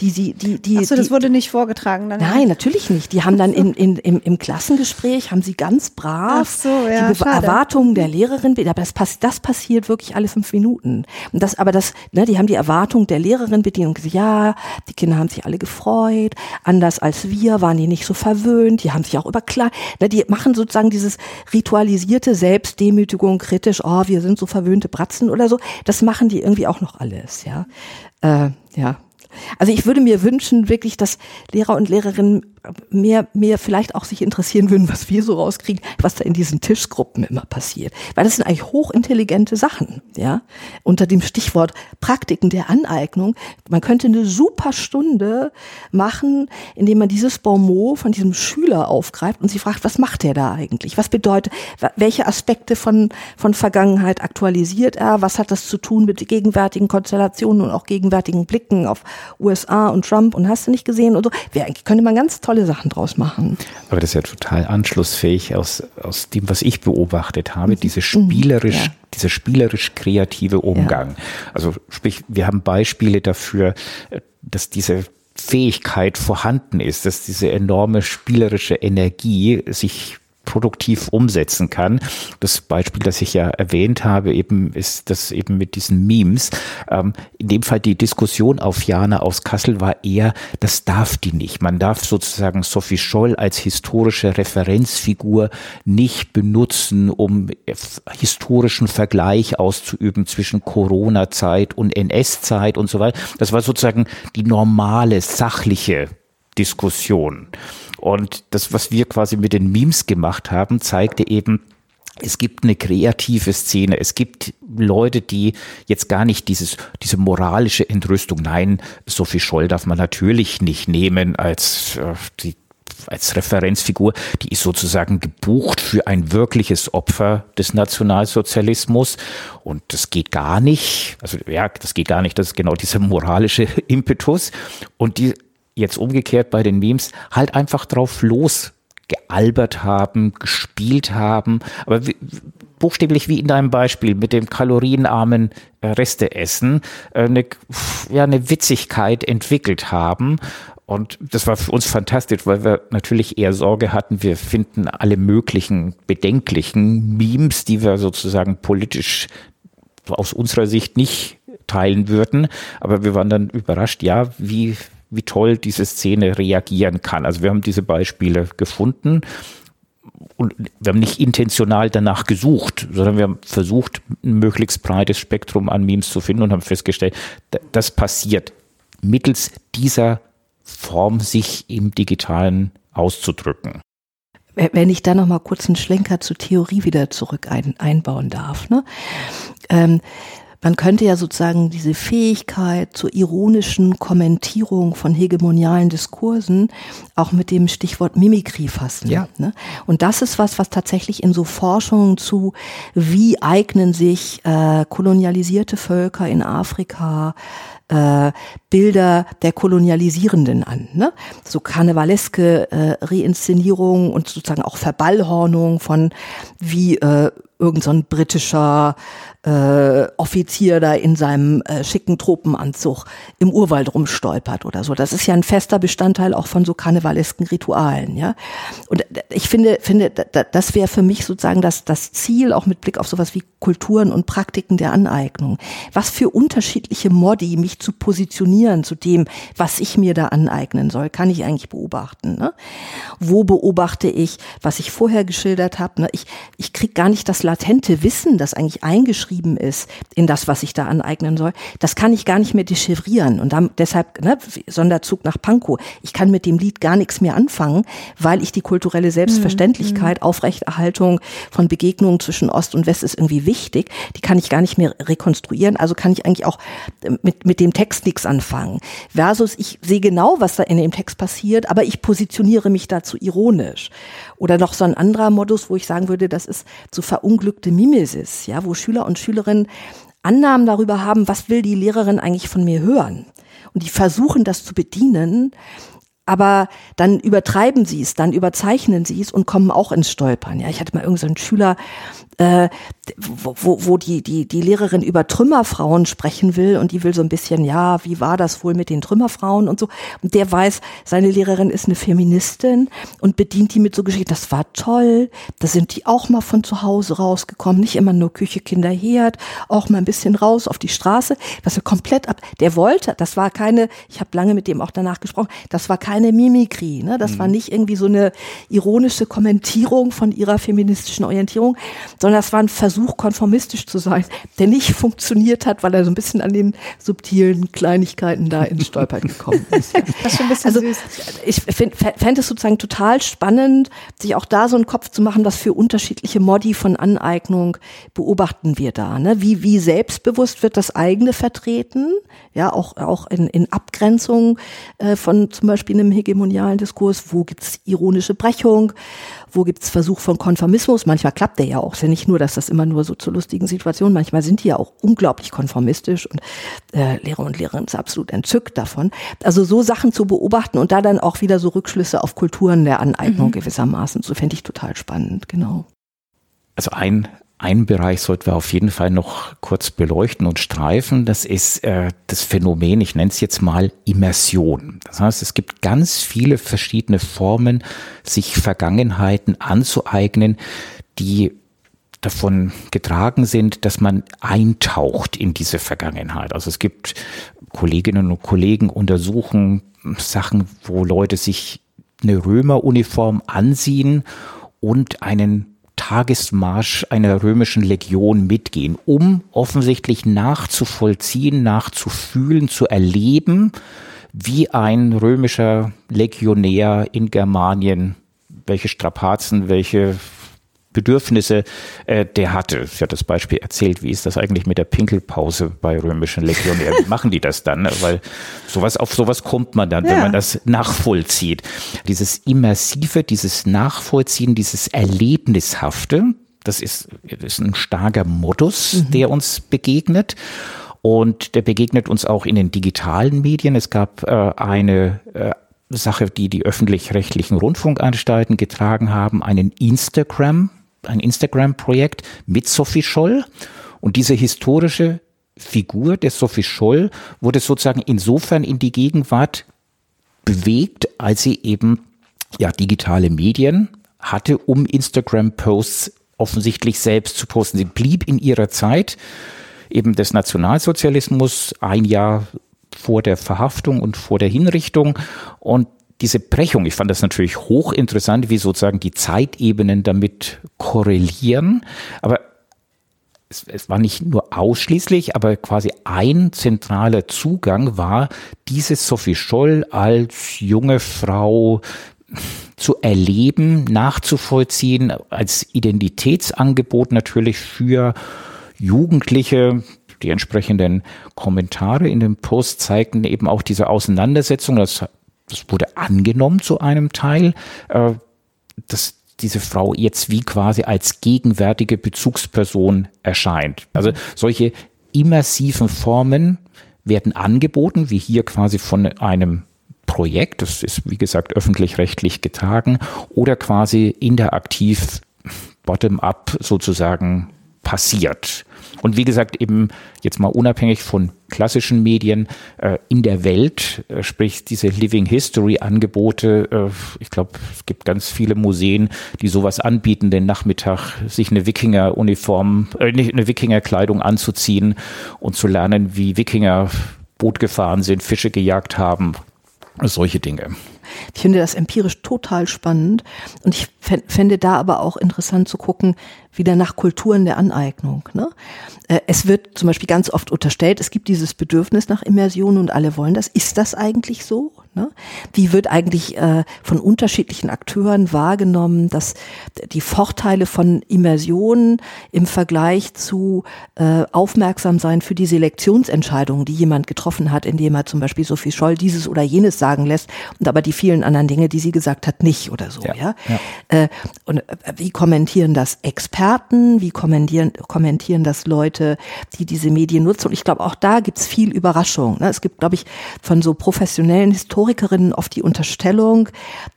die sie, die, die. Achso, das wurde nicht vorgetragen dann. Nein, natürlich nicht. Die haben dann in, in, im, im Klassengespräch haben sie ganz brav so, ja, die schade. Erwartungen der Lehrerin, aber das, pass, das passiert wirklich alle fünf Minuten. Und das, aber das, ne, die haben die Erwartung der Lehrerin bedient und gesagt, ja, die Kinder haben sich alle gefreut, anders als wir waren die nicht so verwöhnt, die haben sich auch über klar, ne, die machen sozusagen dieses ritualisierte Selbstdemütigung kritisch, oh, wir sind so verwöhnte Bratzen oder so. Das machen die irgendwie auch noch alles, ja. Äh, ja, also ich würde mir wünschen, wirklich, dass Lehrer und Lehrerinnen mehr, mehr vielleicht auch sich interessieren würden, was wir so rauskriegen, was da in diesen Tischgruppen immer passiert. Weil das sind eigentlich hochintelligente Sachen, ja. Unter dem Stichwort Praktiken der Aneignung. Man könnte eine super Stunde machen, indem man dieses Bonmot von diesem Schüler aufgreift und sie fragt, was macht er da eigentlich? Was bedeutet, welche Aspekte von, von Vergangenheit aktualisiert er? Was hat das zu tun mit gegenwärtigen Konstellationen und auch gegenwärtigen Blicken auf USA und Trump und hast du nicht gesehen und so? Wäre, könnte man ganz toll tolle Sachen draus machen. Aber das ist ja total anschlussfähig aus, aus dem, was ich beobachtet habe, mhm. diese spielerisch, ja. dieser spielerisch kreative Umgang. Ja. Also sprich, wir haben Beispiele dafür, dass diese Fähigkeit vorhanden ist, dass diese enorme spielerische Energie sich produktiv umsetzen kann. Das Beispiel, das ich ja erwähnt habe, eben ist das eben mit diesen Memes. Ähm, in dem Fall die Diskussion auf Jana aus Kassel war eher, das darf die nicht. Man darf sozusagen Sophie Scholl als historische Referenzfigur nicht benutzen, um historischen Vergleich auszuüben zwischen Corona-Zeit und NS-Zeit und so weiter. Das war sozusagen die normale, sachliche Diskussion. Und das, was wir quasi mit den Memes gemacht haben, zeigte eben, es gibt eine kreative Szene. Es gibt Leute, die jetzt gar nicht dieses, diese moralische Entrüstung, nein, Sophie Scholl darf man natürlich nicht nehmen als äh, die als Referenzfigur, die ist sozusagen gebucht für ein wirkliches Opfer des Nationalsozialismus. Und das geht gar nicht. Also ja, das geht gar nicht. Das ist genau dieser moralische Impetus. Und die jetzt umgekehrt bei den Memes halt einfach drauf los gealbert haben, gespielt haben, aber wie, buchstäblich wie in deinem Beispiel mit dem kalorienarmen äh, Resteessen äh, eine, ja, eine Witzigkeit entwickelt haben. Und das war für uns fantastisch, weil wir natürlich eher Sorge hatten, wir finden alle möglichen bedenklichen Memes, die wir sozusagen politisch aus unserer Sicht nicht teilen würden. Aber wir waren dann überrascht, ja, wie, wie toll diese Szene reagieren kann. Also wir haben diese Beispiele gefunden und wir haben nicht intentional danach gesucht, sondern wir haben versucht, ein möglichst breites Spektrum an Memes zu finden und haben festgestellt, das passiert mittels dieser Form, sich im Digitalen auszudrücken. Wenn ich da noch mal kurz einen Schlenker zur Theorie wieder zurück ein, einbauen darf. Ne? Ähm, man könnte ja sozusagen diese Fähigkeit zur ironischen Kommentierung von hegemonialen Diskursen auch mit dem Stichwort Mimikrie fassen. Ja. Ne? Und das ist was, was tatsächlich in so Forschungen zu, wie eignen sich äh, kolonialisierte Völker in Afrika äh, Bilder der Kolonialisierenden an. Ne? So karnevaleske äh, Reinszenierungen und sozusagen auch Verballhornung von wie äh, irgend so ein britischer äh, Offizier da in seinem äh, schicken Tropenanzug im Urwald rumstolpert oder so. Das ist ja ein fester Bestandteil auch von so karnevalesken Ritualen, ja. Und ich finde, finde, das wäre für mich sozusagen das, das Ziel, auch mit Blick auf sowas wie Kulturen und Praktiken der Aneignung. Was für unterschiedliche Modi mich zu positionieren zu dem, was ich mir da aneignen soll, kann ich eigentlich beobachten. Ne? Wo beobachte ich, was ich vorher geschildert habe? Ne? Ich, ich kriege gar nicht das latente Wissen, das eigentlich eingeschrieben eingeschrieben ist in das, was ich da aneignen soll, das kann ich gar nicht mehr dechiffrieren. Und dann, deshalb, ne, Sonderzug nach Pankow, ich kann mit dem Lied gar nichts mehr anfangen, weil ich die kulturelle Selbstverständlichkeit, mhm. Aufrechterhaltung von Begegnungen zwischen Ost und West ist irgendwie wichtig. Die kann ich gar nicht mehr rekonstruieren. Also kann ich eigentlich auch mit, mit dem Text nichts anfangen. Versus, ich sehe genau, was da in dem Text passiert, aber ich positioniere mich dazu ironisch. Oder noch so ein anderer Modus, wo ich sagen würde, das ist so verunglückte Mimesis, ja, wo Schüler und Schülerinnen Annahmen darüber haben, was will die Lehrerin eigentlich von mir hören. Und die versuchen das zu bedienen, aber dann übertreiben sie es, dann überzeichnen sie es und kommen auch ins Stolpern. Ja, ich hatte mal irgendeinen so Schüler, äh, wo, wo, wo die, die, die Lehrerin über Trümmerfrauen sprechen will und die will so ein bisschen, ja, wie war das wohl mit den Trümmerfrauen und so. Und der weiß, seine Lehrerin ist eine Feministin und bedient die mit so Geschichten, das war toll, da sind die auch mal von zu Hause rausgekommen, nicht immer nur Küche, Kinder, Herd, auch mal ein bisschen raus auf die Straße, was er komplett ab, der wollte, das war keine, ich habe lange mit dem auch danach gesprochen, das war keine Mimikrie, ne? das mhm. war nicht irgendwie so eine ironische Kommentierung von ihrer feministischen Orientierung, sondern das war ein Versuch, konformistisch zu sein, der nicht funktioniert hat, weil er so ein bisschen an den subtilen Kleinigkeiten da ins Stolpern gekommen ist. das ist ein bisschen also, süß. Ich fände es sozusagen total spannend, sich auch da so einen Kopf zu machen, was für unterschiedliche Modi von Aneignung beobachten wir da. Ne? Wie, wie selbstbewusst wird das eigene vertreten? Ja, auch, auch in, in Abgrenzung äh, von zum Beispiel einem hegemonialen Diskurs. Wo gibt's ironische Brechung? wo gibt's Versuch von Konformismus? Manchmal klappt der ja auch. Es ist ja nicht nur, dass das immer nur so zu lustigen Situationen, manchmal sind die ja auch unglaublich konformistisch und äh, Lehrer und Lehrerinnen sind absolut entzückt davon. Also so Sachen zu beobachten und da dann auch wieder so Rückschlüsse auf Kulturen der Aneignung mhm. gewissermaßen, so fände ich total spannend, genau. Also ein einen Bereich sollten wir auf jeden Fall noch kurz beleuchten und streifen. Das ist äh, das Phänomen, ich nenne es jetzt mal Immersion. Das heißt, es gibt ganz viele verschiedene Formen, sich Vergangenheiten anzueignen, die davon getragen sind, dass man eintaucht in diese Vergangenheit. Also es gibt Kolleginnen und Kollegen untersuchen Sachen, wo Leute sich eine Römeruniform ansehen und einen Tagesmarsch einer römischen Legion mitgehen, um offensichtlich nachzuvollziehen, nachzufühlen, zu erleben, wie ein römischer Legionär in Germanien, welche Strapazen, welche Bedürfnisse äh, der hatte. Ich hatte das Beispiel erzählt, wie ist das eigentlich mit der Pinkelpause bei römischen Legionären? Wie machen die das dann? Weil sowas, auf sowas kommt man dann, ja. wenn man das nachvollzieht. Dieses Immersive, dieses Nachvollziehen, dieses Erlebnishafte, das ist, das ist ein starker Modus, mhm. der uns begegnet. Und der begegnet uns auch in den digitalen Medien. Es gab äh, eine äh, Sache, die die öffentlich-rechtlichen Rundfunkanstalten getragen haben, einen Instagram ein Instagram-Projekt mit Sophie Scholl. Und diese historische Figur der Sophie Scholl wurde sozusagen insofern in die Gegenwart bewegt, als sie eben ja digitale Medien hatte, um Instagram-Posts offensichtlich selbst zu posten. Sie blieb in ihrer Zeit eben des Nationalsozialismus ein Jahr vor der Verhaftung und vor der Hinrichtung und diese Brechung, ich fand das natürlich hochinteressant, wie sozusagen die Zeitebenen damit korrelieren, aber es, es, war nicht nur ausschließlich, aber quasi ein zentraler Zugang war, diese Sophie Scholl als junge Frau zu erleben, nachzuvollziehen, als Identitätsangebot natürlich für Jugendliche, die entsprechenden Kommentare in dem Post zeigten eben auch diese Auseinandersetzung. Das das wurde angenommen zu einem Teil, äh, dass diese Frau jetzt wie quasi als gegenwärtige Bezugsperson erscheint. Also solche immersiven Formen werden angeboten, wie hier quasi von einem Projekt, das ist wie gesagt öffentlich-rechtlich getagen, oder quasi interaktiv bottom-up sozusagen passiert. Und wie gesagt, eben jetzt mal unabhängig von klassischen Medien äh, in der Welt, äh, sprich diese Living History Angebote. Äh, ich glaube, es gibt ganz viele Museen, die sowas anbieten, den Nachmittag sich eine Wikinger-Uniform, äh, eine Wikinger-Kleidung anzuziehen und zu lernen, wie Wikinger Boot gefahren sind, Fische gejagt haben, solche Dinge. Ich finde das empirisch total spannend und ich fände da aber auch interessant zu gucken, wieder nach Kulturen der Aneignung. Ne? Äh, es wird zum Beispiel ganz oft unterstellt, es gibt dieses Bedürfnis nach Immersion und alle wollen das. Ist das eigentlich so? Ne? Wie wird eigentlich äh, von unterschiedlichen Akteuren wahrgenommen, dass die Vorteile von Immersion im Vergleich zu äh, aufmerksam sein für die Selektionsentscheidungen, die jemand getroffen hat, indem er zum Beispiel Sophie Scholl dieses oder jenes sagen lässt und aber die vielen anderen Dinge, die sie gesagt hat, nicht oder so. Ja. ja? ja. Äh, und äh, wie kommentieren das Experten? Wie kommentieren, kommentieren das Leute, die diese Medien nutzen? Und ich glaube, auch da gibt's viel Überraschung. Ne? Es gibt, glaube ich, von so professionellen Historikerinnen oft die Unterstellung,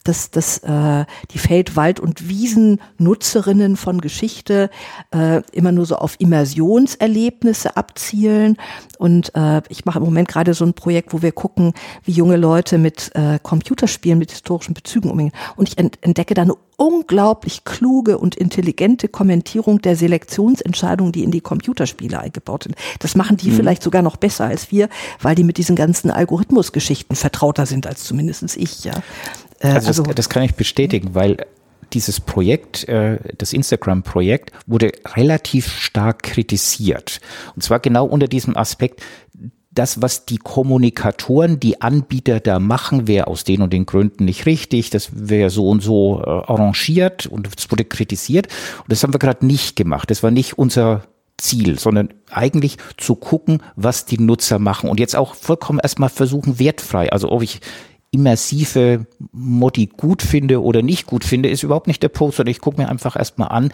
dass, dass äh, die Feld-, Wald- und Wiesennutzerinnen von Geschichte äh, immer nur so auf Immersionserlebnisse abzielen. Und äh, ich mache im Moment gerade so ein Projekt, wo wir gucken, wie junge Leute mit äh, Computerspielen, mit historischen Bezügen umgehen. Und ich entdecke da eine unglaublich kluge und intelligente Kommentierung der Selektionsentscheidungen, die in die Computerspiele eingebaut sind. Das machen die mhm. vielleicht sogar noch besser als wir, weil die mit diesen ganzen Algorithmusgeschichten vertrauter sind als zumindest ich, ja. Äh, also, das, also das kann ich bestätigen, weil dieses Projekt, äh, das Instagram-Projekt, wurde relativ stark kritisiert. Und zwar genau unter diesem Aspekt, das, was die Kommunikatoren, die Anbieter da machen, wäre aus den und den Gründen nicht richtig, das wäre so und so äh, arrangiert und es wurde kritisiert. Und das haben wir gerade nicht gemacht. Das war nicht unser Ziel, sondern eigentlich zu gucken, was die Nutzer machen und jetzt auch vollkommen erstmal versuchen, wertfrei, also ob ich immersive Modi gut finde oder nicht gut finde, ist überhaupt nicht der Post, sondern ich gucke mir einfach erstmal an,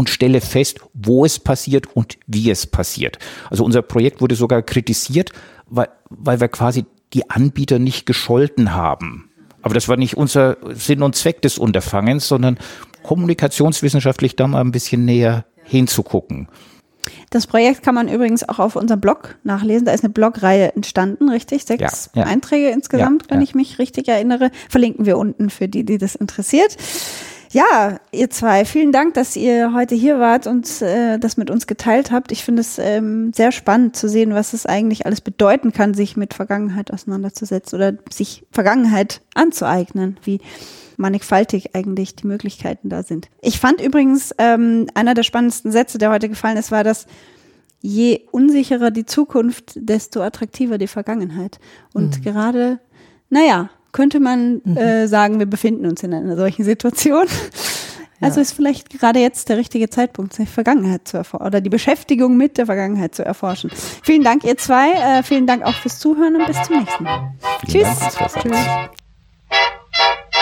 und stelle fest, wo es passiert und wie es passiert. Also unser Projekt wurde sogar kritisiert, weil, weil wir quasi die Anbieter nicht gescholten haben. Aber das war nicht unser Sinn und Zweck des Unterfangens, sondern kommunikationswissenschaftlich da mal ein bisschen näher hinzugucken. Das Projekt kann man übrigens auch auf unserem Blog nachlesen. Da ist eine Blogreihe entstanden, richtig? Sechs ja, ja. Einträge insgesamt, ja, wenn ich mich richtig erinnere. Verlinken wir unten für die, die das interessiert. Ja, ihr zwei, vielen Dank, dass ihr heute hier wart und äh, das mit uns geteilt habt. Ich finde es ähm, sehr spannend zu sehen, was es eigentlich alles bedeuten kann, sich mit Vergangenheit auseinanderzusetzen oder sich Vergangenheit anzueignen, wie mannigfaltig eigentlich die Möglichkeiten da sind. Ich fand übrigens ähm, einer der spannendsten Sätze, der heute gefallen ist, war, dass je unsicherer die Zukunft, desto attraktiver die Vergangenheit. Und mhm. gerade, naja, könnte man mhm. äh, sagen, wir befinden uns in einer solchen Situation. Also ja. ist vielleicht gerade jetzt der richtige Zeitpunkt, die Vergangenheit zu erforschen oder die Beschäftigung mit der Vergangenheit zu erforschen. Vielen Dank, ihr zwei. Äh, vielen Dank auch fürs Zuhören und bis zum nächsten Mal. Vielen Tschüss. Dank, Tschüss.